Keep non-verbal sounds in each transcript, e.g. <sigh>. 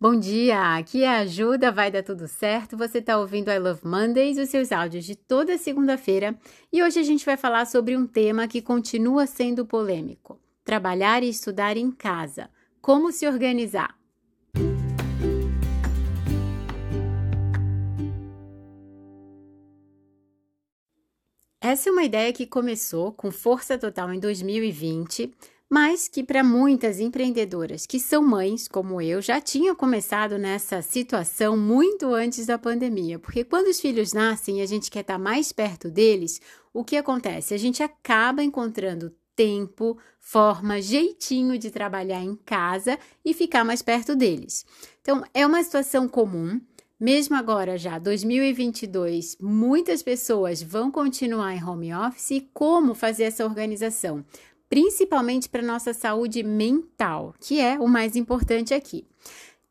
Bom dia, aqui é a Ajuda, vai dar tudo certo. Você está ouvindo I Love Mondays, os seus áudios de toda segunda-feira, e hoje a gente vai falar sobre um tema que continua sendo polêmico: trabalhar e estudar em casa. Como se organizar? Essa é uma ideia que começou com força total em 2020 mas que para muitas empreendedoras que são mães, como eu, já tinham começado nessa situação muito antes da pandemia, porque quando os filhos nascem e a gente quer estar mais perto deles, o que acontece? A gente acaba encontrando tempo, forma, jeitinho de trabalhar em casa e ficar mais perto deles. Então, é uma situação comum. Mesmo agora, já 2022, muitas pessoas vão continuar em home office e como fazer essa organização? Principalmente para nossa saúde mental, que é o mais importante aqui.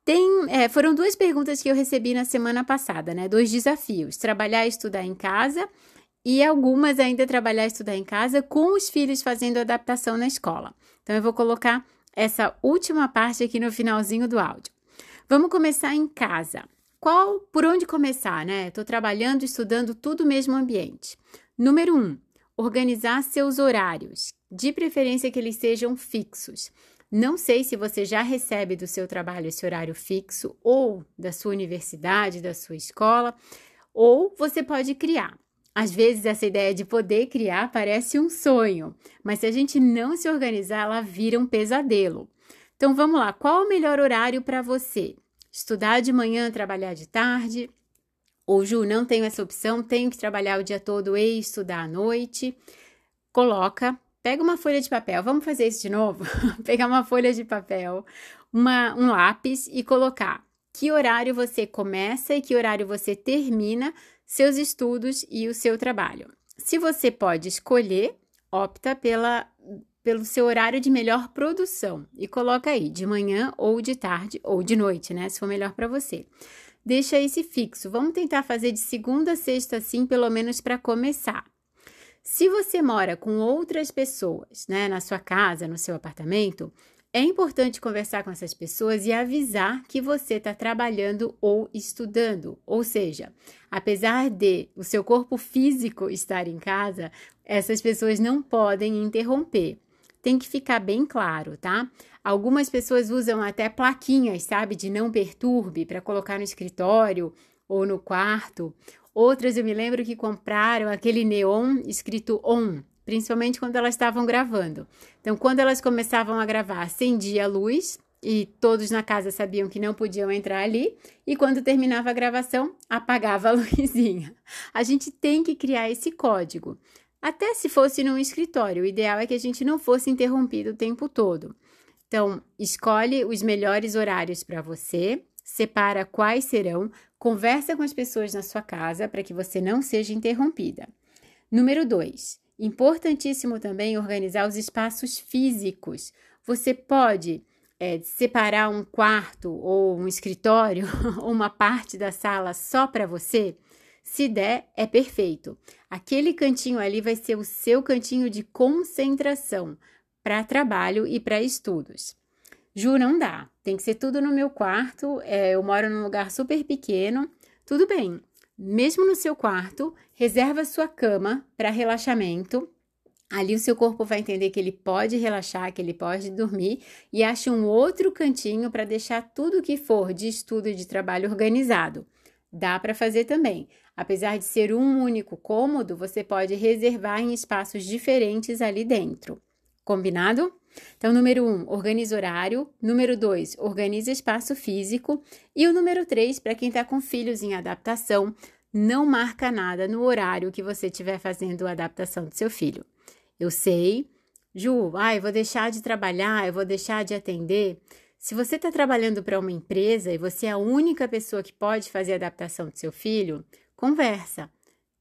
Tem, é, foram duas perguntas que eu recebi na semana passada, né? Dois desafios: trabalhar e estudar em casa e algumas ainda trabalhar e estudar em casa com os filhos fazendo adaptação na escola. Então eu vou colocar essa última parte aqui no finalzinho do áudio. Vamos começar em casa. Qual, por onde começar, né? Estou trabalhando, estudando tudo mesmo ambiente. Número um, organizar seus horários, de preferência que eles sejam fixos. Não sei se você já recebe do seu trabalho esse horário fixo, ou da sua universidade, da sua escola, ou você pode criar. Às vezes, essa ideia de poder criar parece um sonho, mas se a gente não se organizar, ela vira um pesadelo. Então, vamos lá: qual o melhor horário para você? Estudar de manhã, trabalhar de tarde? Ou, Ju, não tenho essa opção, tenho que trabalhar o dia todo e estudar à noite? Coloca Pega uma folha de papel, vamos fazer isso de novo? <laughs> Pegar uma folha de papel, uma, um lápis e colocar que horário você começa e que horário você termina seus estudos e o seu trabalho. Se você pode escolher, opta pela, pelo seu horário de melhor produção e coloca aí de manhã ou de tarde ou de noite, né? Se for melhor para você. Deixa esse fixo. Vamos tentar fazer de segunda a sexta, assim, pelo menos para começar. Se você mora com outras pessoas, né, na sua casa, no seu apartamento, é importante conversar com essas pessoas e avisar que você está trabalhando ou estudando. Ou seja, apesar de o seu corpo físico estar em casa, essas pessoas não podem interromper. Tem que ficar bem claro, tá? Algumas pessoas usam até plaquinhas, sabe, de não perturbe para colocar no escritório ou no quarto. Outras eu me lembro que compraram aquele neon escrito on, principalmente quando elas estavam gravando. Então, quando elas começavam a gravar, acendia a luz e todos na casa sabiam que não podiam entrar ali, e quando terminava a gravação, apagava a <laughs> luzinha. A gente tem que criar esse código. Até se fosse num escritório, o ideal é que a gente não fosse interrompido o tempo todo. Então, escolhe os melhores horários para você, separa quais serão, conversa com as pessoas na sua casa para que você não seja interrompida. Número 2. Importantíssimo também organizar os espaços físicos. Você pode é, separar um quarto ou um escritório, <laughs> ou uma parte da sala só para você? Se der, é perfeito. Aquele cantinho ali vai ser o seu cantinho de concentração para trabalho e para estudos. Ju, não dá. Tem que ser tudo no meu quarto. É, eu moro num lugar super pequeno. Tudo bem. Mesmo no seu quarto, reserva sua cama para relaxamento. Ali o seu corpo vai entender que ele pode relaxar, que ele pode dormir e acha um outro cantinho para deixar tudo que for de estudo e de trabalho organizado. Dá para fazer também. Apesar de ser um único cômodo, você pode reservar em espaços diferentes ali dentro. Combinado? Então, número um, organize horário. Número dois, organize espaço físico. E o número três, para quem está com filhos em adaptação, não marca nada no horário que você estiver fazendo a adaptação do seu filho. Eu sei, Ju, eu vou deixar de trabalhar, eu vou deixar de atender. Se você está trabalhando para uma empresa e você é a única pessoa que pode fazer a adaptação do seu filho, conversa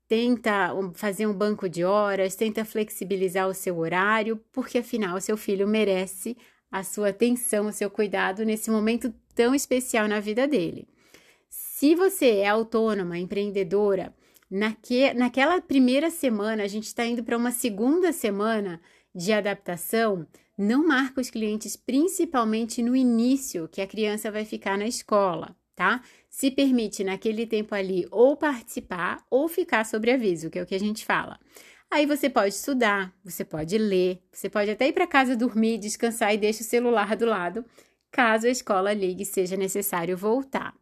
tenta fazer um banco de horas, tenta flexibilizar o seu horário, porque afinal seu filho merece a sua atenção, o seu cuidado nesse momento tão especial na vida dele. Se você é autônoma, empreendedora, naque, naquela primeira semana, a gente está indo para uma segunda semana de adaptação, Não marca os clientes principalmente no início que a criança vai ficar na escola, tá? Se permite naquele tempo ali ou participar ou ficar sobre aviso, que é o que a gente fala. Aí você pode estudar, você pode ler, você pode até ir para casa dormir, descansar e deixa o celular do lado, caso a escola ligue seja necessário voltar.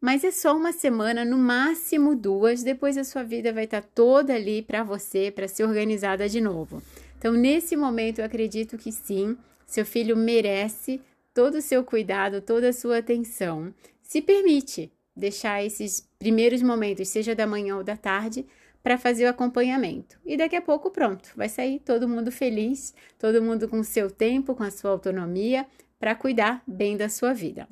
Mas é só uma semana, no máximo duas, depois a sua vida vai estar toda ali para você, para ser organizada de novo. Então, nesse momento, eu acredito que sim, seu filho merece todo o seu cuidado, toda a sua atenção. Se permite deixar esses primeiros momentos, seja da manhã ou da tarde, para fazer o acompanhamento. E daqui a pouco, pronto, vai sair todo mundo feliz, todo mundo com seu tempo, com a sua autonomia, para cuidar bem da sua vida.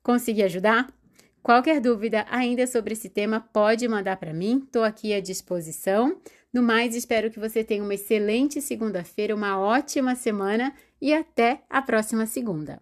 Consegui ajudar? Qualquer dúvida ainda sobre esse tema, pode mandar para mim, estou aqui à disposição. No mais, espero que você tenha uma excelente segunda-feira, uma ótima semana e até a próxima segunda.